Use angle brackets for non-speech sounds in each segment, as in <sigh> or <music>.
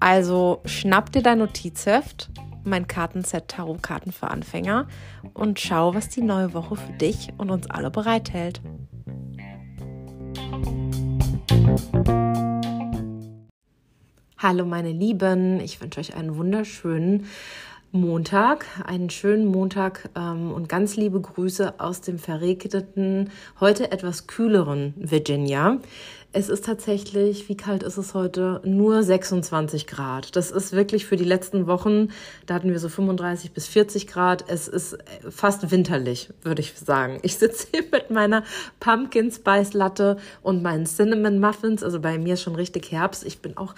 Also schnapp dir dein Notizheft, mein Kartenset Tarotkarten für Anfänger und schau, was die neue Woche für dich und uns alle bereithält. Hallo meine Lieben, ich wünsche euch einen wunderschönen Montag, einen schönen Montag ähm, und ganz liebe Grüße aus dem verregneten, heute etwas kühleren Virginia. Es ist tatsächlich, wie kalt ist es heute? Nur 26 Grad. Das ist wirklich für die letzten Wochen, da hatten wir so 35 bis 40 Grad. Es ist fast winterlich, würde ich sagen. Ich sitze hier mit meiner Pumpkin Spice Latte und meinen Cinnamon Muffins. Also bei mir ist schon richtig Herbst. Ich bin auch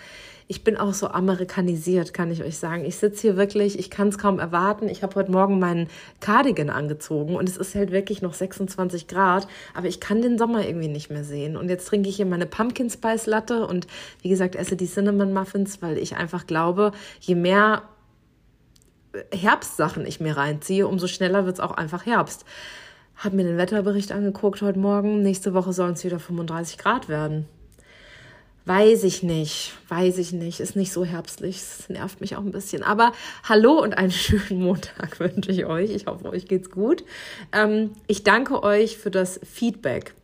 ich bin auch so amerikanisiert, kann ich euch sagen. Ich sitze hier wirklich, ich kann es kaum erwarten. Ich habe heute Morgen meinen Cardigan angezogen und es ist halt wirklich noch 26 Grad, aber ich kann den Sommer irgendwie nicht mehr sehen. Und jetzt trinke ich hier meine Pumpkin Spice Latte und wie gesagt esse die Cinnamon Muffins, weil ich einfach glaube, je mehr Herbstsachen ich mir reinziehe, umso schneller wird es auch einfach Herbst. Hab mir den Wetterbericht angeguckt heute Morgen. Nächste Woche sollen es wieder 35 Grad werden. Weiß ich nicht, weiß ich nicht, ist nicht so herbstlich, es nervt mich auch ein bisschen. Aber hallo und einen <laughs> schönen Montag wünsche ich euch. Ich hoffe, euch geht's gut. Ähm, ich danke euch für das Feedback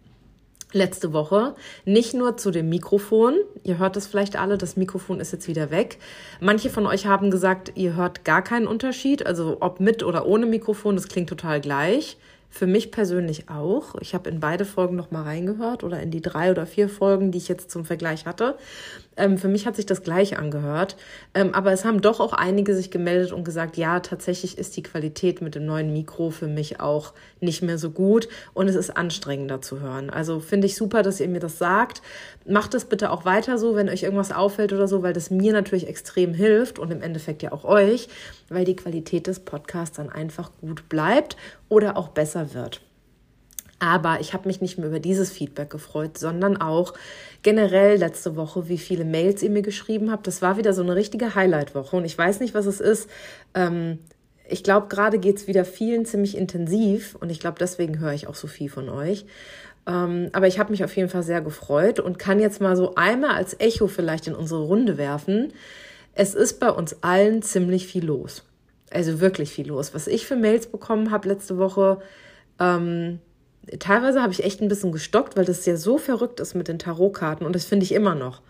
letzte Woche. Nicht nur zu dem Mikrofon. Ihr hört es vielleicht alle, das Mikrofon ist jetzt wieder weg. Manche von euch haben gesagt, ihr hört gar keinen Unterschied. Also ob mit oder ohne Mikrofon, das klingt total gleich. Für mich persönlich auch. Ich habe in beide Folgen noch mal reingehört oder in die drei oder vier Folgen, die ich jetzt zum Vergleich hatte. Ähm, für mich hat sich das gleich angehört. Ähm, aber es haben doch auch einige sich gemeldet und gesagt, ja, tatsächlich ist die Qualität mit dem neuen Mikro für mich auch nicht mehr so gut und es ist anstrengender zu hören. Also finde ich super, dass ihr mir das sagt. Macht es bitte auch weiter so, wenn euch irgendwas auffällt oder so, weil das mir natürlich extrem hilft und im Endeffekt ja auch euch, weil die Qualität des Podcasts dann einfach gut bleibt oder auch besser wird. Aber ich habe mich nicht mehr über dieses Feedback gefreut, sondern auch generell letzte Woche, wie viele Mails ihr mir geschrieben habt. Das war wieder so eine richtige Highlight-Woche und ich weiß nicht, was es ist. Ähm, ich glaube, gerade geht es wieder vielen ziemlich intensiv und ich glaube, deswegen höre ich auch so viel von euch. Ähm, aber ich habe mich auf jeden Fall sehr gefreut und kann jetzt mal so einmal als Echo vielleicht in unsere Runde werfen. Es ist bei uns allen ziemlich viel los. Also wirklich viel los. Was ich für Mails bekommen habe letzte Woche, ähm, teilweise habe ich echt ein bisschen gestockt, weil das ja so verrückt ist mit den Tarotkarten und das finde ich immer noch.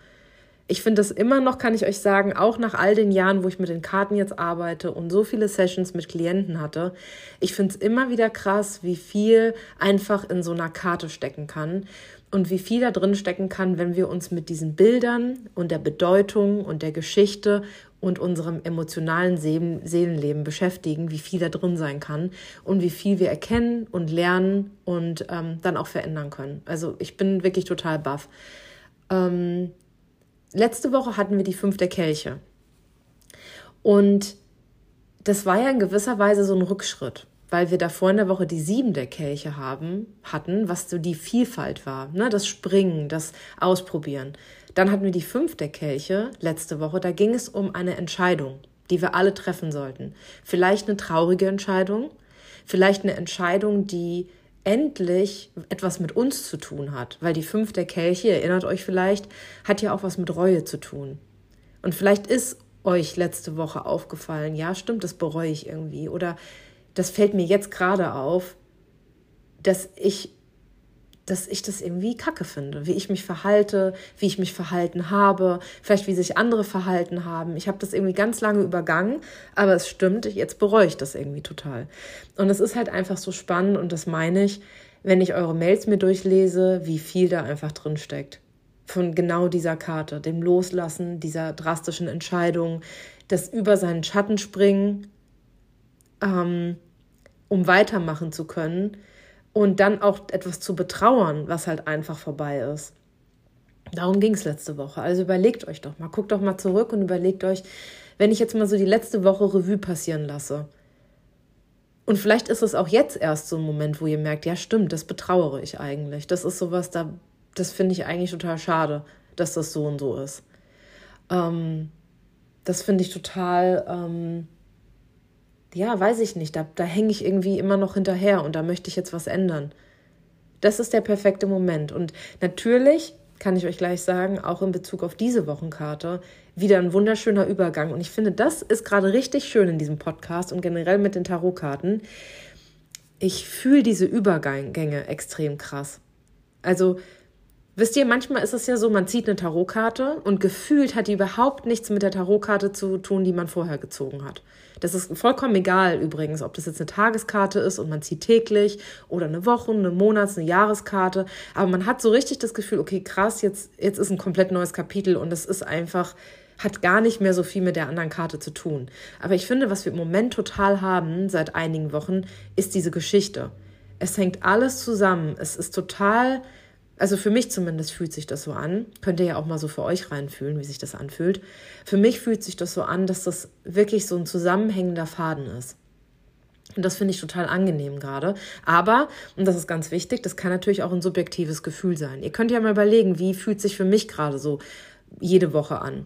Ich finde das immer noch, kann ich euch sagen, auch nach all den Jahren, wo ich mit den Karten jetzt arbeite und so viele Sessions mit Klienten hatte, ich finde es immer wieder krass, wie viel einfach in so einer Karte stecken kann und wie viel da drin stecken kann, wenn wir uns mit diesen Bildern und der Bedeutung und der Geschichte und unserem emotionalen Seelenleben beschäftigen, wie viel da drin sein kann und wie viel wir erkennen und lernen und ähm, dann auch verändern können. Also ich bin wirklich total baff. Ähm, letzte Woche hatten wir die fünf der Kelche. Und das war ja in gewisser Weise so ein Rückschritt, weil wir davor in der Woche die sieben der Kelche haben, hatten, was so die Vielfalt war, ne? das Springen, das Ausprobieren. Dann hatten wir die fünfte Kelche letzte Woche. Da ging es um eine Entscheidung, die wir alle treffen sollten. Vielleicht eine traurige Entscheidung, vielleicht eine Entscheidung, die endlich etwas mit uns zu tun hat, weil die fünfte Kelche, erinnert euch vielleicht, hat ja auch was mit Reue zu tun. Und vielleicht ist euch letzte Woche aufgefallen, ja, stimmt, das bereue ich irgendwie oder das fällt mir jetzt gerade auf, dass ich dass ich das irgendwie kacke finde, wie ich mich verhalte, wie ich mich verhalten habe, vielleicht wie sich andere verhalten haben. Ich habe das irgendwie ganz lange übergangen, aber es stimmt, jetzt bereue ich das irgendwie total. Und es ist halt einfach so spannend und das meine ich, wenn ich eure Mails mir durchlese, wie viel da einfach drin steckt. Von genau dieser Karte, dem Loslassen, dieser drastischen Entscheidung, das über seinen Schatten springen, ähm, um weitermachen zu können und dann auch etwas zu betrauern, was halt einfach vorbei ist. Darum ging es letzte Woche. Also überlegt euch doch mal, guckt doch mal zurück und überlegt euch, wenn ich jetzt mal so die letzte Woche Revue passieren lasse. Und vielleicht ist es auch jetzt erst so ein Moment, wo ihr merkt, ja stimmt, das betrauere ich eigentlich. Das ist sowas, da, das finde ich eigentlich total schade, dass das so und so ist. Ähm, das finde ich total, ähm, ja, weiß ich nicht, da, da hänge ich irgendwie immer noch hinterher und da möchte ich jetzt was ändern. Das ist der perfekte Moment. Und natürlich kann ich euch gleich sagen, auch in Bezug auf diese Wochenkarte, wieder ein wunderschöner Übergang. Und ich finde, das ist gerade richtig schön in diesem Podcast und generell mit den Tarotkarten. Ich fühle diese Übergänge extrem krass. Also Wisst ihr, manchmal ist es ja so, man zieht eine Tarotkarte und gefühlt hat die überhaupt nichts mit der Tarotkarte zu tun, die man vorher gezogen hat. Das ist vollkommen egal übrigens, ob das jetzt eine Tageskarte ist und man zieht täglich oder eine Wochen-, eine Monats-, eine Jahreskarte. Aber man hat so richtig das Gefühl, okay, krass, jetzt, jetzt ist ein komplett neues Kapitel und es ist einfach, hat gar nicht mehr so viel mit der anderen Karte zu tun. Aber ich finde, was wir im Moment total haben, seit einigen Wochen, ist diese Geschichte. Es hängt alles zusammen. Es ist total also für mich zumindest fühlt sich das so an. Könnt ihr ja auch mal so für euch reinfühlen, wie sich das anfühlt. Für mich fühlt sich das so an, dass das wirklich so ein zusammenhängender Faden ist. Und das finde ich total angenehm gerade. Aber, und das ist ganz wichtig, das kann natürlich auch ein subjektives Gefühl sein. Ihr könnt ja mal überlegen, wie fühlt sich für mich gerade so jede Woche an.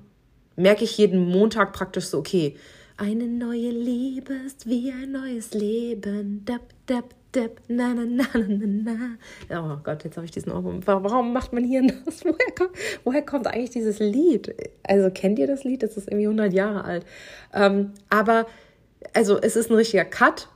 Merke ich jeden Montag praktisch so, okay, eine neue Liebe ist wie ein neues Leben. Dab, dab, Depp, na, na, na, na, na. Oh Gott, jetzt habe ich diesen Ohrwurm. Warum macht man hier <laughs> das? Woher kommt, woher kommt eigentlich dieses Lied? Also kennt ihr das Lied? Das ist irgendwie 100 Jahre alt. Ähm, aber, also es ist ein richtiger Cut.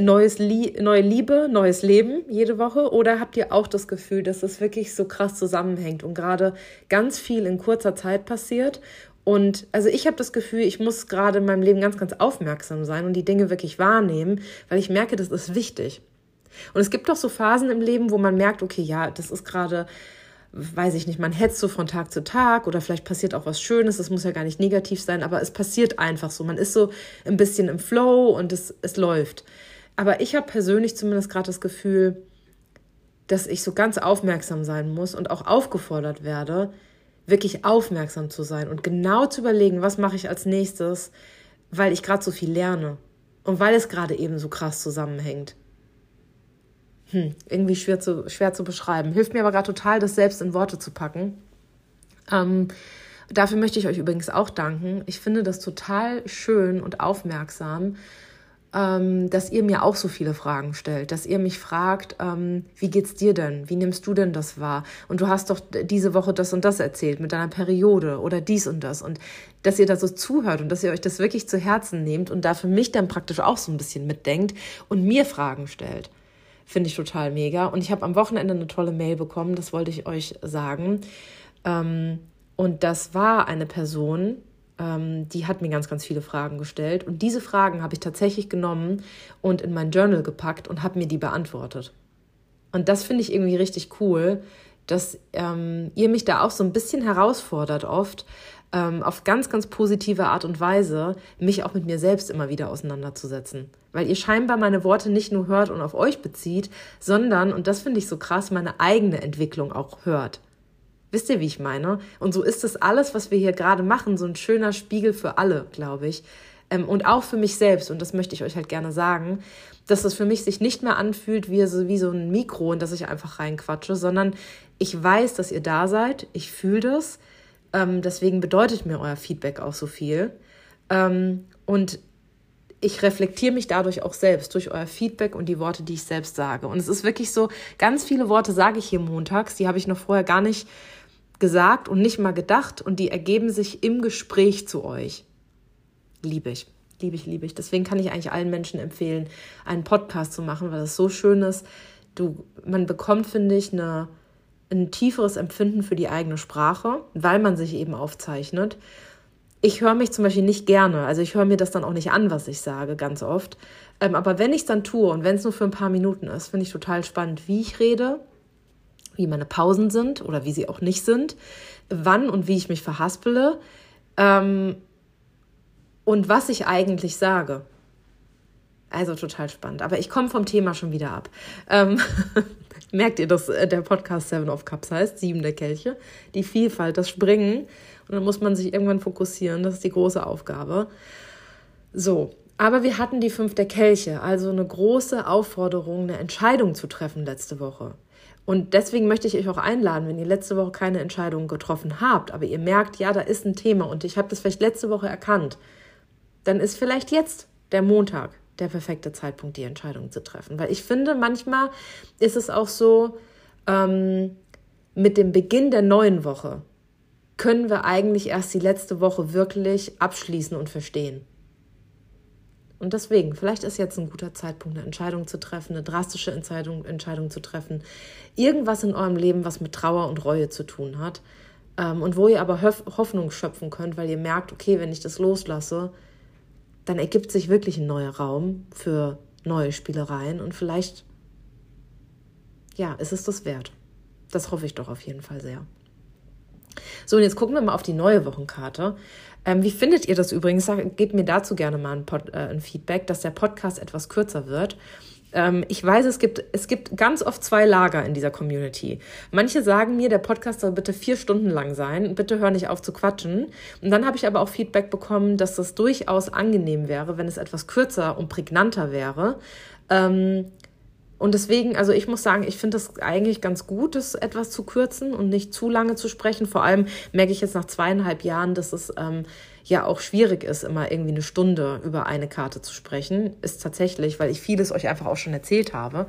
Neues Lie neue Liebe, neues Leben jede Woche? Oder habt ihr auch das Gefühl, dass es wirklich so krass zusammenhängt und gerade ganz viel in kurzer Zeit passiert und also ich habe das Gefühl, ich muss gerade in meinem Leben ganz, ganz aufmerksam sein und die Dinge wirklich wahrnehmen, weil ich merke, das ist wichtig. Und es gibt doch so Phasen im Leben, wo man merkt, okay, ja, das ist gerade, weiß ich nicht, man hetzt so von Tag zu Tag oder vielleicht passiert auch was Schönes, das muss ja gar nicht negativ sein, aber es passiert einfach so. Man ist so ein bisschen im Flow und es, es läuft. Aber ich habe persönlich zumindest gerade das Gefühl, dass ich so ganz aufmerksam sein muss und auch aufgefordert werde, wirklich aufmerksam zu sein und genau zu überlegen, was mache ich als nächstes, weil ich gerade so viel lerne und weil es gerade eben so krass zusammenhängt. Hm, irgendwie schwer zu, schwer zu beschreiben. Hilft mir aber gerade total, das selbst in Worte zu packen. Ähm, dafür möchte ich euch übrigens auch danken. Ich finde das total schön und aufmerksam, ähm, dass ihr mir auch so viele Fragen stellt, dass ihr mich fragt, ähm, wie geht's dir denn? Wie nimmst du denn das wahr? Und du hast doch diese Woche das und das erzählt mit deiner Periode oder dies und das und dass ihr da so zuhört und dass ihr euch das wirklich zu Herzen nehmt und da für mich dann praktisch auch so ein bisschen mitdenkt und mir Fragen stellt. Finde ich total mega. Und ich habe am Wochenende eine tolle Mail bekommen, das wollte ich euch sagen. Ähm, und das war eine Person, die hat mir ganz, ganz viele Fragen gestellt. Und diese Fragen habe ich tatsächlich genommen und in mein Journal gepackt und habe mir die beantwortet. Und das finde ich irgendwie richtig cool, dass ähm, ihr mich da auch so ein bisschen herausfordert oft, ähm, auf ganz, ganz positive Art und Weise, mich auch mit mir selbst immer wieder auseinanderzusetzen. Weil ihr scheinbar meine Worte nicht nur hört und auf euch bezieht, sondern, und das finde ich so krass, meine eigene Entwicklung auch hört. Wisst ihr, wie ich meine? Und so ist das alles, was wir hier gerade machen, so ein schöner Spiegel für alle, glaube ich. Ähm, und auch für mich selbst, und das möchte ich euch halt gerne sagen, dass es für mich sich nicht mehr anfühlt wie so, wie so ein Mikro, in das ich einfach reinquatsche, sondern ich weiß, dass ihr da seid, ich fühle das. Ähm, deswegen bedeutet mir euer Feedback auch so viel. Ähm, und ich reflektiere mich dadurch auch selbst durch euer Feedback und die Worte, die ich selbst sage. Und es ist wirklich so, ganz viele Worte sage ich hier montags, die habe ich noch vorher gar nicht gesagt und nicht mal gedacht und die ergeben sich im Gespräch zu euch. Liebe ich, liebe ich, liebe ich. Deswegen kann ich eigentlich allen Menschen empfehlen, einen Podcast zu machen, weil das so schön ist. Du, man bekommt, finde ich, eine, ein tieferes Empfinden für die eigene Sprache, weil man sich eben aufzeichnet. Ich höre mich zum Beispiel nicht gerne, also ich höre mir das dann auch nicht an, was ich sage, ganz oft. Ähm, aber wenn ich es dann tue und wenn es nur für ein paar Minuten ist, finde ich total spannend, wie ich rede, wie meine Pausen sind oder wie sie auch nicht sind, wann und wie ich mich verhaspele ähm, und was ich eigentlich sage. Also total spannend. Aber ich komme vom Thema schon wieder ab. Ähm, <laughs> Merkt ihr, dass äh, der Podcast Seven of Cups heißt, sieben der Kelche? Die Vielfalt, das Springen. Und dann muss man sich irgendwann fokussieren. Das ist die große Aufgabe. So, aber wir hatten die fünf der Kelche, also eine große Aufforderung, eine Entscheidung zu treffen letzte Woche. Und deswegen möchte ich euch auch einladen, wenn ihr letzte Woche keine Entscheidung getroffen habt, aber ihr merkt, ja, da ist ein Thema und ich habe das vielleicht letzte Woche erkannt, dann ist vielleicht jetzt der Montag der perfekte Zeitpunkt, die Entscheidung zu treffen. Weil ich finde, manchmal ist es auch so, ähm, mit dem Beginn der neuen Woche können wir eigentlich erst die letzte Woche wirklich abschließen und verstehen. Und deswegen, vielleicht ist jetzt ein guter Zeitpunkt, eine Entscheidung zu treffen, eine drastische Entscheidung, Entscheidung zu treffen. Irgendwas in eurem Leben, was mit Trauer und Reue zu tun hat. Ähm, und wo ihr aber Hoffnung schöpfen könnt, weil ihr merkt, okay, wenn ich das loslasse, dann ergibt sich wirklich ein neuer Raum für neue Spielereien und vielleicht, ja, ist es das wert. Das hoffe ich doch auf jeden Fall sehr. So, und jetzt gucken wir mal auf die neue Wochenkarte. Ähm, wie findet ihr das übrigens? Gebt mir dazu gerne mal ein, Pod, äh, ein Feedback, dass der Podcast etwas kürzer wird. Ähm, ich weiß, es gibt, es gibt ganz oft zwei Lager in dieser Community. Manche sagen mir, der Podcast soll bitte vier Stunden lang sein, bitte hör nicht auf zu quatschen. Und dann habe ich aber auch Feedback bekommen, dass das durchaus angenehm wäre, wenn es etwas kürzer und prägnanter wäre. Ähm, und deswegen, also ich muss sagen, ich finde es eigentlich ganz gut, das etwas zu kürzen und nicht zu lange zu sprechen. Vor allem merke ich jetzt nach zweieinhalb Jahren, dass es ähm, ja auch schwierig ist, immer irgendwie eine Stunde über eine Karte zu sprechen. Ist tatsächlich, weil ich vieles euch einfach auch schon erzählt habe.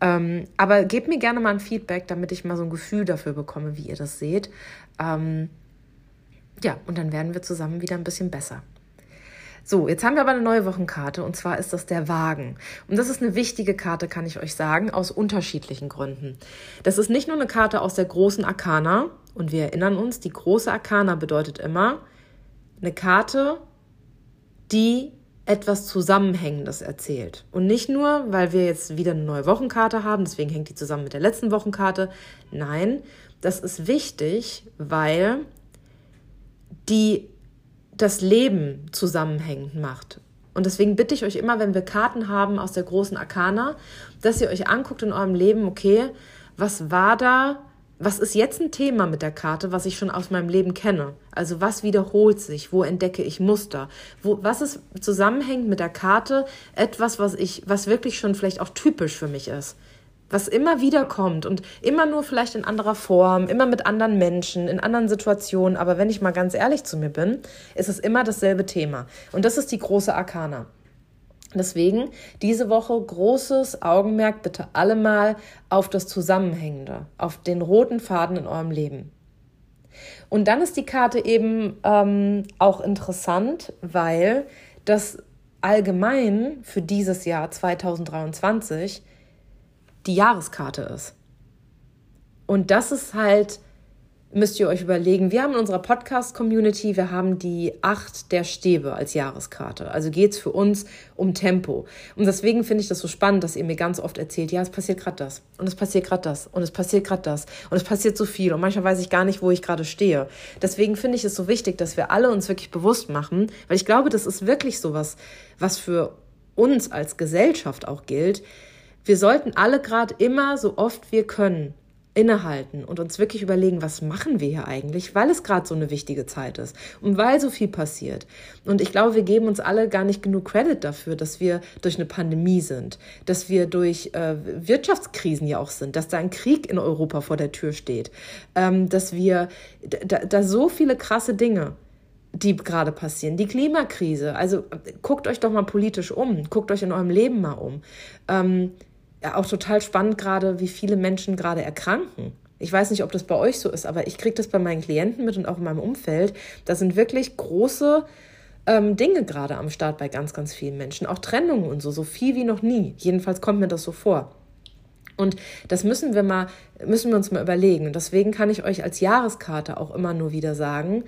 Ähm, aber gebt mir gerne mal ein Feedback, damit ich mal so ein Gefühl dafür bekomme, wie ihr das seht. Ähm, ja, und dann werden wir zusammen wieder ein bisschen besser. So, jetzt haben wir aber eine neue Wochenkarte und zwar ist das der Wagen. Und das ist eine wichtige Karte, kann ich euch sagen, aus unterschiedlichen Gründen. Das ist nicht nur eine Karte aus der großen Arkana und wir erinnern uns, die große Arkana bedeutet immer eine Karte, die etwas Zusammenhängendes erzählt. Und nicht nur, weil wir jetzt wieder eine neue Wochenkarte haben, deswegen hängt die zusammen mit der letzten Wochenkarte. Nein, das ist wichtig, weil die das Leben zusammenhängend macht. Und deswegen bitte ich euch immer, wenn wir Karten haben aus der großen Arkana, dass ihr euch anguckt in eurem Leben, okay, was war da, was ist jetzt ein Thema mit der Karte, was ich schon aus meinem Leben kenne? Also was wiederholt sich? Wo entdecke ich Muster? Wo, was ist zusammenhängt mit der Karte? Etwas, was ich, was wirklich schon vielleicht auch typisch für mich ist was immer wieder kommt und immer nur vielleicht in anderer Form, immer mit anderen Menschen, in anderen Situationen. Aber wenn ich mal ganz ehrlich zu mir bin, ist es immer dasselbe Thema. Und das ist die große Arkana. Deswegen diese Woche großes Augenmerk bitte alle mal auf das Zusammenhängende, auf den roten Faden in eurem Leben. Und dann ist die Karte eben ähm, auch interessant, weil das allgemein für dieses Jahr 2023 die Jahreskarte ist. Und das ist halt, müsst ihr euch überlegen, wir haben in unserer Podcast-Community, wir haben die acht der Stäbe als Jahreskarte. Also geht es für uns um Tempo. Und deswegen finde ich das so spannend, dass ihr mir ganz oft erzählt, ja, es passiert gerade das und es passiert gerade das und es passiert gerade das und es passiert so viel und manchmal weiß ich gar nicht, wo ich gerade stehe. Deswegen finde ich es so wichtig, dass wir alle uns wirklich bewusst machen, weil ich glaube, das ist wirklich so was, was für uns als Gesellschaft auch gilt, wir sollten alle gerade immer so oft wir können innehalten und uns wirklich überlegen, was machen wir hier eigentlich, weil es gerade so eine wichtige Zeit ist und weil so viel passiert. Und ich glaube, wir geben uns alle gar nicht genug Credit dafür, dass wir durch eine Pandemie sind, dass wir durch äh, Wirtschaftskrisen ja auch sind, dass da ein Krieg in Europa vor der Tür steht, ähm, dass wir da, da so viele krasse Dinge die gerade passieren. Die Klimakrise. Also guckt euch doch mal politisch um. Guckt euch in eurem Leben mal um. Ähm, auch total spannend gerade, wie viele Menschen gerade erkranken. Ich weiß nicht, ob das bei euch so ist, aber ich kriege das bei meinen Klienten mit und auch in meinem Umfeld. Da sind wirklich große ähm, Dinge gerade am Start bei ganz, ganz vielen Menschen. Auch Trennungen und so, so viel wie noch nie. Jedenfalls kommt mir das so vor. Und das müssen wir mal, müssen wir uns mal überlegen. Deswegen kann ich euch als Jahreskarte auch immer nur wieder sagen,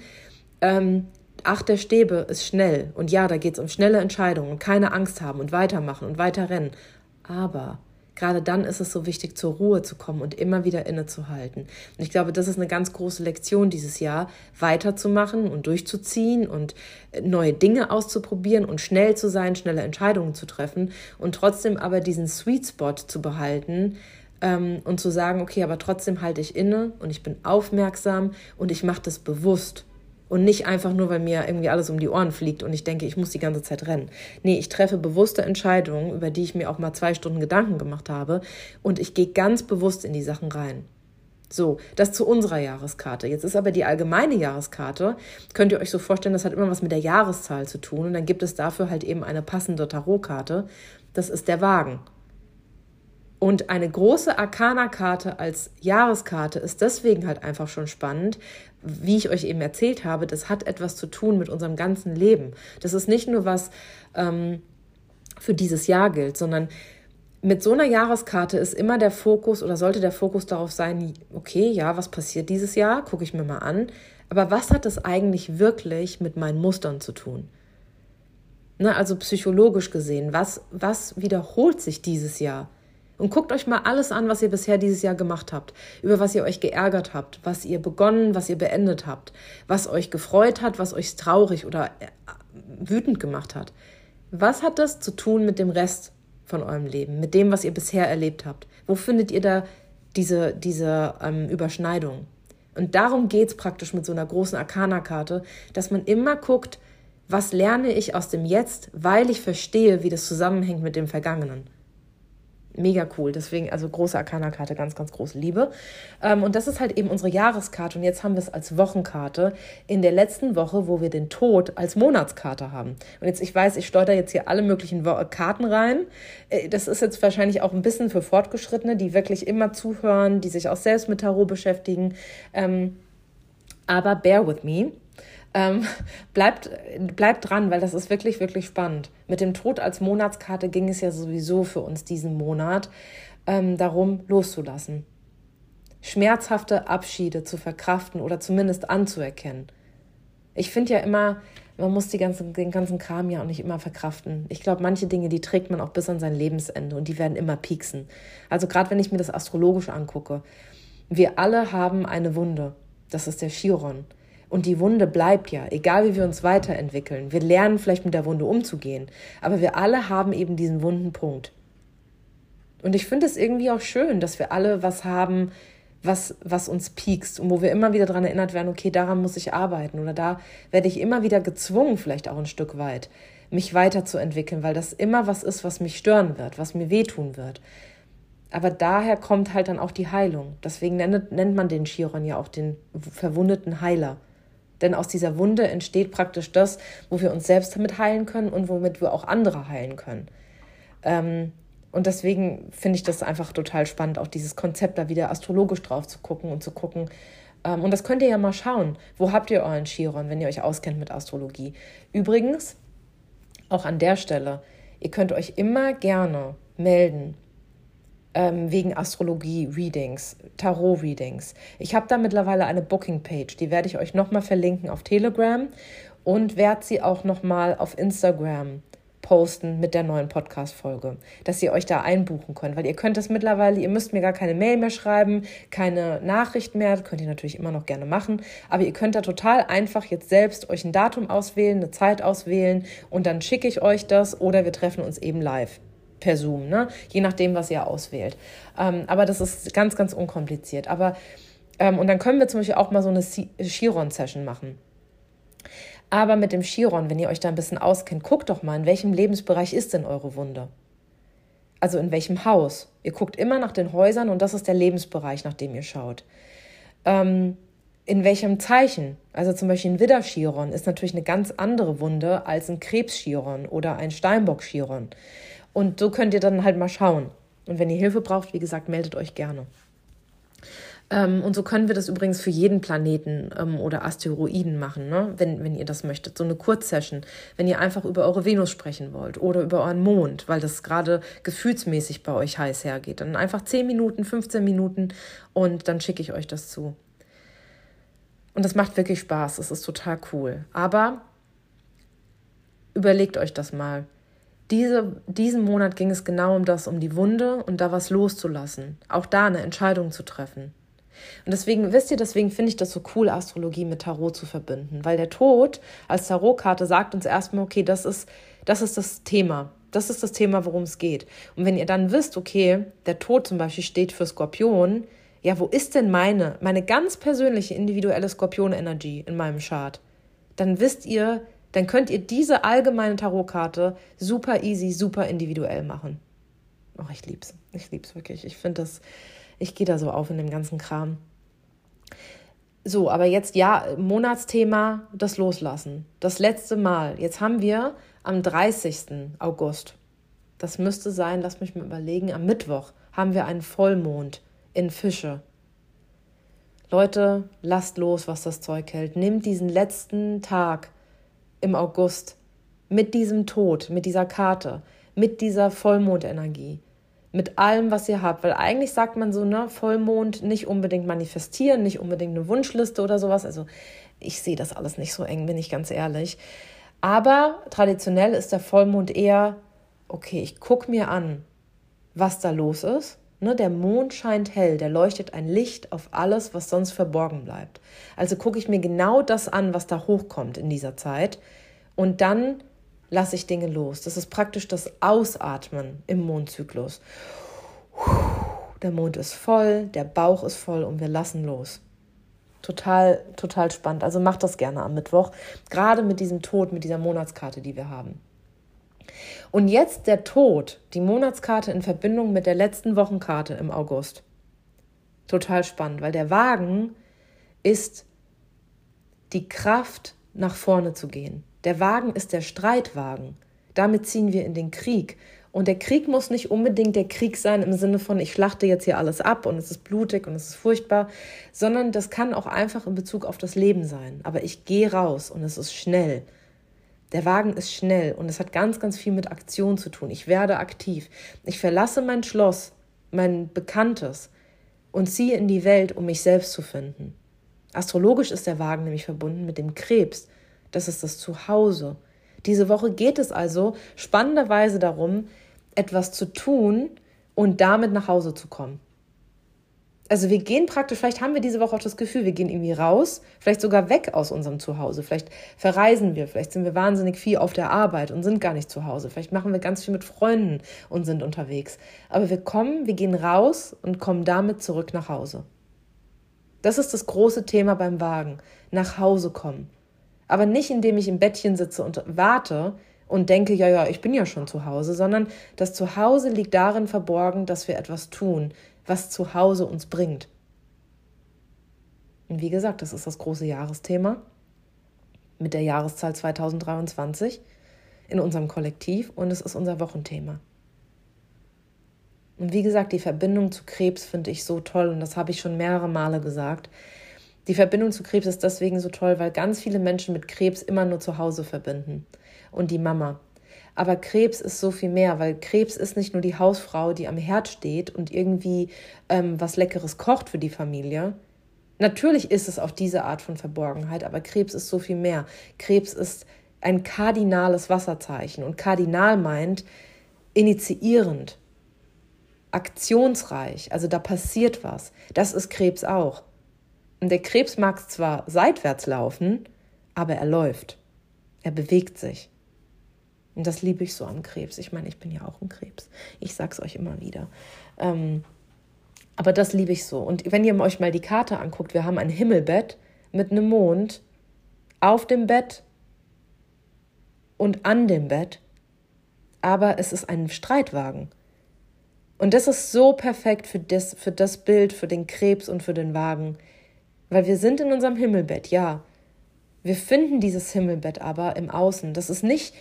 ähm, Acht der Stäbe ist schnell. Und ja, da geht es um schnelle Entscheidungen und keine Angst haben und weitermachen und weiter rennen. Aber gerade dann ist es so wichtig, zur Ruhe zu kommen und immer wieder innezuhalten. Und ich glaube, das ist eine ganz große Lektion dieses Jahr, weiterzumachen und durchzuziehen und äh, neue Dinge auszuprobieren und schnell zu sein, schnelle Entscheidungen zu treffen und trotzdem aber diesen Sweet Spot zu behalten, Ähm, und zu sagen, okay, aber trotzdem halte ich inne und ich bin aufmerksam und ich mache das bewusst. Und nicht einfach nur, weil mir irgendwie alles um die Ohren fliegt und ich denke, ich muss die ganze Zeit rennen. Nee, ich treffe bewusste Entscheidungen, über die ich mir auch mal zwei Stunden Gedanken gemacht habe. Und ich gehe ganz bewusst in die Sachen rein. So, das zu unserer Jahreskarte. Jetzt ist aber die allgemeine Jahreskarte, könnt ihr euch so vorstellen, das hat immer was mit der Jahreszahl zu tun. Und dann gibt es dafür halt eben eine passende Tarotkarte. Das ist der Wagen. Und eine große Arcana-Karte als Jahreskarte ist deswegen halt einfach schon spannend, wie ich euch eben erzählt habe, das hat etwas zu tun mit unserem ganzen Leben. Das ist nicht nur was ähm, für dieses Jahr gilt, sondern mit so einer Jahreskarte ist immer der Fokus oder sollte der Fokus darauf sein, okay, ja, was passiert dieses Jahr, gucke ich mir mal an, aber was hat das eigentlich wirklich mit meinen Mustern zu tun? Ne, also psychologisch gesehen, was, was wiederholt sich dieses Jahr? Und guckt euch mal alles an, was ihr bisher dieses Jahr gemacht habt, über was ihr euch geärgert habt, was ihr begonnen, was ihr beendet habt, was euch gefreut hat, was euch traurig oder äh, wütend gemacht hat. Was hat das zu tun mit dem Rest von eurem Leben, mit dem, was ihr bisher erlebt habt? Wo findet ihr da diese, diese ähm, Überschneidung? Und darum geht es praktisch mit so einer großen Arcana-Karte, dass man immer guckt, was lerne ich aus dem Jetzt, weil ich verstehe, wie das zusammenhängt mit dem Vergangenen mega cool. Deswegen, also große Arcana-Karte, ganz, ganz große Liebe. Ähm, und das ist halt eben unsere Jahreskarte. Und jetzt haben wir es als Wochenkarte in der letzten Woche, wo wir den Tod als Monatskarte haben. Und jetzt, ich weiß, ich steuere jetzt hier alle möglichen Karten rein. Äh, das ist jetzt wahrscheinlich auch ein bisschen für Fortgeschrittene, die wirklich immer zuhören, die sich auch selbst mit Tarot beschäftigen. Ähm, aber bear with me. Ähm, bleibt, bleibt dran, weil das ist wirklich, wirklich spannend. Mit dem Tod als Monatskarte ging es ja sowieso für uns diesen Monat ähm, darum, loszulassen. Schmerzhafte Abschiede zu verkraften oder zumindest anzuerkennen. Ich finde ja immer, man muss ganzen, den ganzen Kram ja auch nicht immer verkraften. Ich glaube, manche Dinge, die trägt man auch bis an sein Lebensende und die werden immer pieksen. Also gerade wenn ich mir das astrologisch angucke. Wir alle haben eine Wunde. Das ist der Chiron. Und die Wunde bleibt ja, egal wie wir uns weiterentwickeln. Wir lernen vielleicht mit der Wunde umzugehen, aber wir alle haben eben diesen wunden Punkt. Und ich finde es irgendwie auch schön, dass wir alle was haben, was, was uns piekst und wo wir immer wieder daran erinnert werden, okay, daran muss ich arbeiten oder da werde ich immer wieder gezwungen, vielleicht auch ein Stück weit, mich weiterzuentwickeln, weil das immer was ist, was mich stören wird, was mir wehtun wird. Aber daher kommt halt dann auch die Heilung. Deswegen nennt, nennt man den Chiron ja auch den verwundeten Heiler. Denn aus dieser Wunde entsteht praktisch das, wo wir uns selbst damit heilen können und womit wir auch andere heilen können. Ähm, und deswegen finde ich das einfach total spannend, auch dieses Konzept da wieder astrologisch drauf zu gucken und zu gucken. Ähm, und das könnt ihr ja mal schauen. Wo habt ihr euren Chiron, wenn ihr euch auskennt mit Astrologie? Übrigens, auch an der Stelle, ihr könnt euch immer gerne melden ähm, wegen Astrologie-Readings, Tarot-Readings. Ich habe da mittlerweile eine Booking-Page, die werde ich euch nochmal verlinken auf Telegram und werde sie auch nochmal auf Instagram posten mit der neuen Podcast-Folge, dass ihr euch da einbuchen könnt, weil ihr könnt das mittlerweile, ihr müsst mir gar keine Mail mehr schreiben, keine Nachricht mehr, könnt ihr natürlich immer noch gerne machen, aber ihr könnt da total einfach jetzt selbst euch ein Datum auswählen, eine Zeit auswählen und dann schicke ich euch das oder wir treffen uns eben live per Zoom, ne? je nachdem, was ihr auswählt. Ähm, aber das ist ganz, ganz unkompliziert. Aber ähm, und dann können wir zum Beispiel auch mal so eine Chiron-Session machen. Aber mit dem Chiron, wenn ihr euch da ein bisschen auskennt, guckt doch mal, in welchem Lebensbereich ist denn eure Wunde? Also in welchem Haus? Ihr guckt immer nach den Häusern und das ist der Lebensbereich, nach dem ihr schaut. Ähm, in welchem Zeichen? Also zum Beispiel ein Widder-Chiron ist natürlich eine ganz andere Wunde als ein Krebs-Chiron oder ein Steinbock-Chiron. Und so könnt ihr dann halt mal schauen. Und wenn ihr Hilfe braucht, wie gesagt, meldet euch gerne. Ähm, und so können wir das übrigens für jeden Planeten ähm, oder Asteroiden machen, ne? wenn, wenn ihr das möchtet. So eine Kurzsession, wenn ihr einfach über eure Venus sprechen wollt oder über euren Mond, weil das gerade gefühlsmäßig bei euch heiß hergeht. Dann einfach 10 Minuten, 15 Minuten und dann schicke ich euch das zu. Und das macht wirklich Spaß, es ist total cool. Aber überlegt euch das mal. Diese, diesen Monat ging es genau um das, um die Wunde und da was loszulassen. Auch da eine Entscheidung zu treffen. Und deswegen, wisst ihr, deswegen finde ich das so cool, Astrologie mit Tarot zu verbinden. Weil der Tod als Tarotkarte sagt uns erstmal, okay, das ist, das ist das Thema. Das ist das Thema, worum es geht. Und wenn ihr dann wisst, okay, der Tod zum Beispiel steht für Skorpion, ja, wo ist denn meine, meine ganz persönliche individuelle Skorpion-Energy in meinem Chart? Dann wisst ihr, dann könnt ihr diese allgemeine Tarotkarte super easy, super individuell machen. Oh, ich lieb's. Ich lieb's wirklich. Ich finde das, ich gehe da so auf in dem ganzen Kram. So, aber jetzt ja, Monatsthema, das Loslassen. Das letzte Mal. Jetzt haben wir am 30. August. Das müsste sein, lass mich mal überlegen, am Mittwoch haben wir einen Vollmond in Fische. Leute, lasst los, was das Zeug hält. Nehmt diesen letzten Tag im August mit diesem Tod, mit dieser Karte, mit dieser Vollmondenergie mit allem, was ihr habt. Weil eigentlich sagt man so, ne, Vollmond nicht unbedingt manifestieren, nicht unbedingt eine Wunschliste oder sowas. Also ich sehe das alles nicht so eng, bin ich ganz ehrlich. Aber traditionell ist der Vollmond eher, okay, ich gucke mir an, was da los ist. Ne, der Mond scheint hell, der leuchtet ein Licht auf alles, was sonst verborgen bleibt. Also gucke ich mir genau das an, was da hochkommt in dieser Zeit. Und dann lasse ich Dinge los. Das ist praktisch das Ausatmen im Mondzyklus. Der Mond ist voll, der Bauch ist voll und wir lassen los. Total, total spannend. Also macht das gerne am Mittwoch, gerade mit diesem Tod, mit dieser Monatskarte, die wir haben. Und jetzt der Tod, die Monatskarte in Verbindung mit der letzten Wochenkarte im August. Total spannend, weil der Wagen ist die Kraft, nach vorne zu gehen. Der Wagen ist der Streitwagen. Damit ziehen wir in den Krieg. Und der Krieg muss nicht unbedingt der Krieg sein im Sinne von, ich schlachte jetzt hier alles ab und es ist blutig und es ist furchtbar, sondern das kann auch einfach in Bezug auf das Leben sein. Aber ich gehe raus und es ist schnell. Der Wagen ist schnell und es hat ganz, ganz viel mit Aktion zu tun. Ich werde aktiv. Ich verlasse mein Schloss, mein Bekanntes und ziehe in die Welt, um mich selbst zu finden. Astrologisch ist der Wagen nämlich verbunden mit dem Krebs, das ist das Zuhause. Diese Woche geht es also spannenderweise darum, etwas zu tun und damit nach Hause zu kommen. Also wir gehen praktisch, vielleicht haben wir diese Woche auch das Gefühl, wir gehen irgendwie raus, vielleicht sogar weg aus unserem Zuhause, vielleicht verreisen wir, vielleicht sind wir wahnsinnig viel auf der Arbeit und sind gar nicht zu Hause, vielleicht machen wir ganz viel mit Freunden und sind unterwegs. Aber wir kommen, wir gehen raus und kommen damit zurück nach Hause. Das ist das große Thema beim Wagen, nach Hause kommen. Aber nicht, indem ich im Bettchen sitze und warte und denke, ja, ja, ich bin ja schon zu Hause, sondern das Zuhause liegt darin verborgen, dass wir etwas tun, was zu Hause uns bringt. Und wie gesagt, das ist das große Jahresthema mit der Jahreszahl 2023 in unserem Kollektiv und es ist unser Wochenthema. Und wie gesagt, die Verbindung zu Krebs finde ich so toll und das habe ich schon mehrere Male gesagt. Die Verbindung zu Krebs ist deswegen so toll, weil ganz viele Menschen mit Krebs immer nur zu Hause verbinden und die Mama. Aber Krebs ist so viel mehr, weil Krebs ist nicht nur die Hausfrau, die am Herd steht und irgendwie ähm, was Leckeres kocht für die Familie. Natürlich ist es auch diese Art von Verborgenheit, aber Krebs ist so viel mehr. Krebs ist ein kardinales Wasserzeichen und kardinal meint initiierend, aktionsreich, also da passiert was. Das ist Krebs auch. Und der Krebs mag zwar seitwärts laufen, aber er läuft. Er bewegt sich. Und das liebe ich so am Krebs. Ich meine, ich bin ja auch ein Krebs. Ich sag's euch immer wieder. Ähm, aber das liebe ich so. Und wenn ihr euch mal die Karte anguckt, wir haben ein Himmelbett mit einem Mond auf dem Bett und an dem Bett, aber es ist ein Streitwagen. Und das ist so perfekt für das, für das Bild, für den Krebs und für den Wagen. Weil wir sind in unserem Himmelbett, ja. Wir finden dieses Himmelbett aber im Außen. Das ist nicht,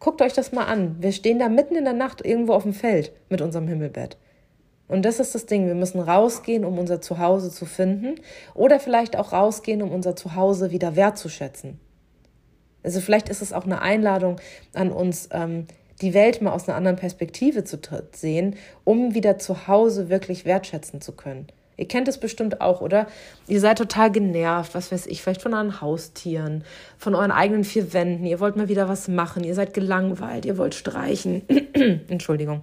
guckt euch das mal an. Wir stehen da mitten in der Nacht irgendwo auf dem Feld mit unserem Himmelbett. Und das ist das Ding. Wir müssen rausgehen, um unser Zuhause zu finden. Oder vielleicht auch rausgehen, um unser Zuhause wieder wertzuschätzen. Also vielleicht ist es auch eine Einladung an uns, ähm, die Welt mal aus einer anderen Perspektive zu sehen, um wieder zu Hause wirklich wertschätzen zu können. Ihr kennt es bestimmt auch, oder? Ihr seid total genervt, was weiß ich, vielleicht von euren Haustieren, von euren eigenen vier Wänden. Ihr wollt mal wieder was machen. Ihr seid gelangweilt. Ihr wollt streichen. <clears throat> Entschuldigung.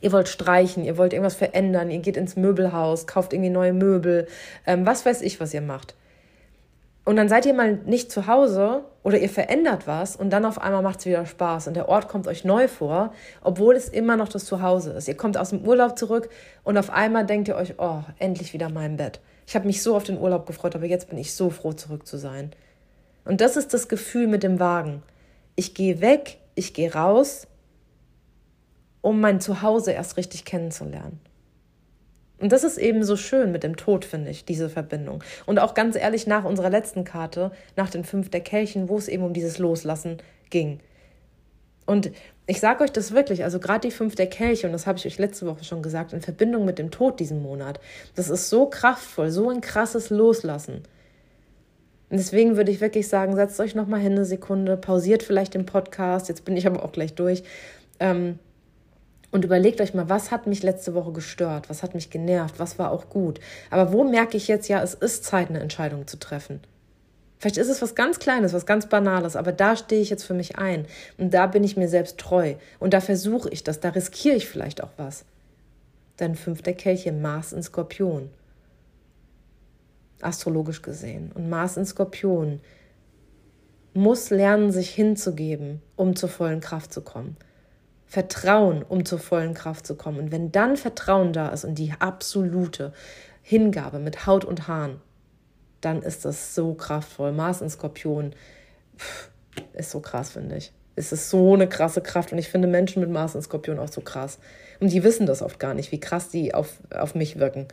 Ihr wollt streichen, ihr wollt irgendwas verändern, ihr geht ins Möbelhaus, kauft irgendwie neue Möbel, ähm, was weiß ich, was ihr macht. Und dann seid ihr mal nicht zu Hause oder ihr verändert was und dann auf einmal macht es wieder Spaß und der Ort kommt euch neu vor, obwohl es immer noch das Zuhause ist. Ihr kommt aus dem Urlaub zurück und auf einmal denkt ihr euch, oh, endlich wieder mein Bett. Ich habe mich so auf den Urlaub gefreut, aber jetzt bin ich so froh, zurück zu sein. Und das ist das Gefühl mit dem Wagen. Ich gehe weg, ich gehe raus, um mein Zuhause erst richtig kennenzulernen. Und das ist eben so schön mit dem Tod, finde ich, diese Verbindung. Und auch ganz ehrlich nach unserer letzten Karte, nach den fünf der Kelchen, wo es eben um dieses Loslassen ging. Und ich sage euch das wirklich, also gerade die fünf der Kelche, und das habe ich euch letzte Woche schon gesagt, in Verbindung mit dem Tod diesen Monat, das ist so kraftvoll, so ein krasses Loslassen. Und deswegen würde ich wirklich sagen, setzt euch nochmal hin eine Sekunde, pausiert vielleicht den Podcast, jetzt bin ich aber auch gleich durch. Ähm, und überlegt euch mal, was hat mich letzte Woche gestört, was hat mich genervt, was war auch gut. Aber wo merke ich jetzt ja, es ist Zeit, eine Entscheidung zu treffen? Vielleicht ist es was ganz Kleines, was ganz Banales, aber da stehe ich jetzt für mich ein. Und da bin ich mir selbst treu. Und da versuche ich das, da riskiere ich vielleicht auch was. Dein fünfter Kelch Mars in Skorpion. Astrologisch gesehen. Und Mars in Skorpion muss lernen, sich hinzugeben, um zur vollen Kraft zu kommen. Vertrauen, um zur vollen Kraft zu kommen. Und wenn dann Vertrauen da ist und die absolute Hingabe mit Haut und Haaren, dann ist das so kraftvoll. Mars in Skorpion pff, ist so krass, finde ich. Es ist so eine krasse Kraft und ich finde Menschen mit Mars in Skorpion auch so krass. Und die wissen das oft gar nicht, wie krass die auf, auf mich wirken.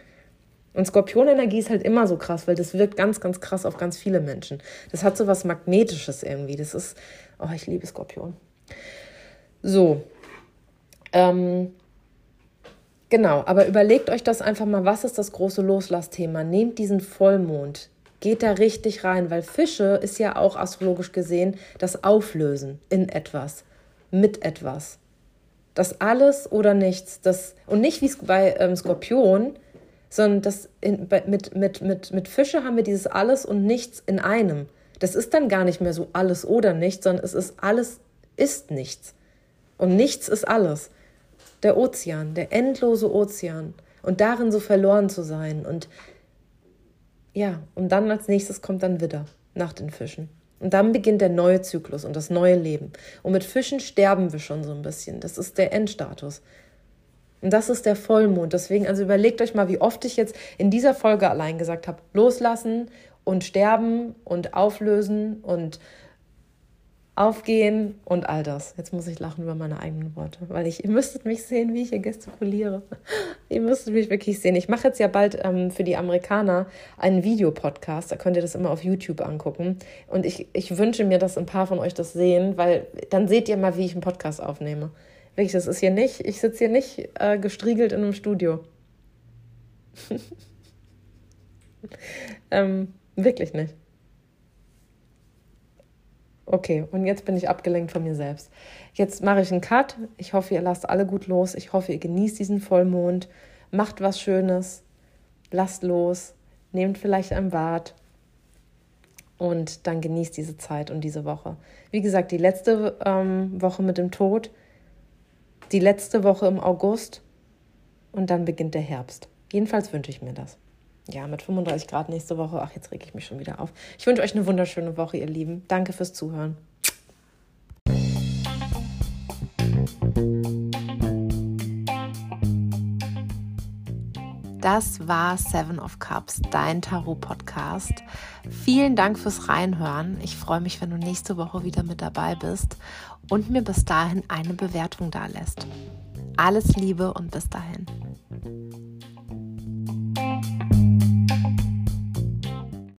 Und Skorpionenergie ist halt immer so krass, weil das wirkt ganz, ganz krass auf ganz viele Menschen. Das hat so was Magnetisches irgendwie. Das ist, oh, ich liebe Skorpion. So, ähm, genau, aber überlegt euch das einfach mal, was ist das große Loslassthema? Nehmt diesen Vollmond, geht da richtig rein, weil Fische ist ja auch astrologisch gesehen das Auflösen in etwas, mit etwas. Das alles oder nichts. Das, und nicht wie bei ähm, Skorpion, sondern das in, bei, mit, mit, mit, mit Fische haben wir dieses alles und nichts in einem. Das ist dann gar nicht mehr so alles oder nichts, sondern es ist alles ist nichts. Und nichts ist alles der Ozean, der endlose Ozean und darin so verloren zu sein. Und ja, und dann als nächstes kommt dann Widder nach den Fischen. Und dann beginnt der neue Zyklus und das neue Leben. Und mit Fischen sterben wir schon so ein bisschen. Das ist der Endstatus. Und das ist der Vollmond. Deswegen, also überlegt euch mal, wie oft ich jetzt in dieser Folge allein gesagt habe, loslassen und sterben und auflösen und aufgehen und all das. Jetzt muss ich lachen über meine eigenen Worte, weil ich, ihr müsstet mich sehen, wie ich hier gestikuliere. <laughs> ihr müsstet mich wirklich sehen. Ich mache jetzt ja bald ähm, für die Amerikaner einen Videopodcast, da könnt ihr das immer auf YouTube angucken. Und ich, ich wünsche mir, dass ein paar von euch das sehen, weil dann seht ihr mal, wie ich einen Podcast aufnehme. Wirklich, das ist hier nicht, ich sitze hier nicht äh, gestriegelt in einem Studio. <laughs> ähm, wirklich nicht. Okay, und jetzt bin ich abgelenkt von mir selbst. Jetzt mache ich einen Cut. Ich hoffe, ihr lasst alle gut los. Ich hoffe, ihr genießt diesen Vollmond. Macht was Schönes. Lasst los. Nehmt vielleicht ein Bad. Und dann genießt diese Zeit und diese Woche. Wie gesagt, die letzte ähm, Woche mit dem Tod. Die letzte Woche im August. Und dann beginnt der Herbst. Jedenfalls wünsche ich mir das ja, mit 35 Grad nächste Woche. Ach, jetzt reg ich mich schon wieder auf. Ich wünsche euch eine wunderschöne Woche, ihr Lieben. Danke fürs Zuhören. Das war Seven of Cups, dein Tarot-Podcast. Vielen Dank fürs Reinhören. Ich freue mich, wenn du nächste Woche wieder mit dabei bist und mir bis dahin eine Bewertung da lässt. Alles Liebe und bis dahin.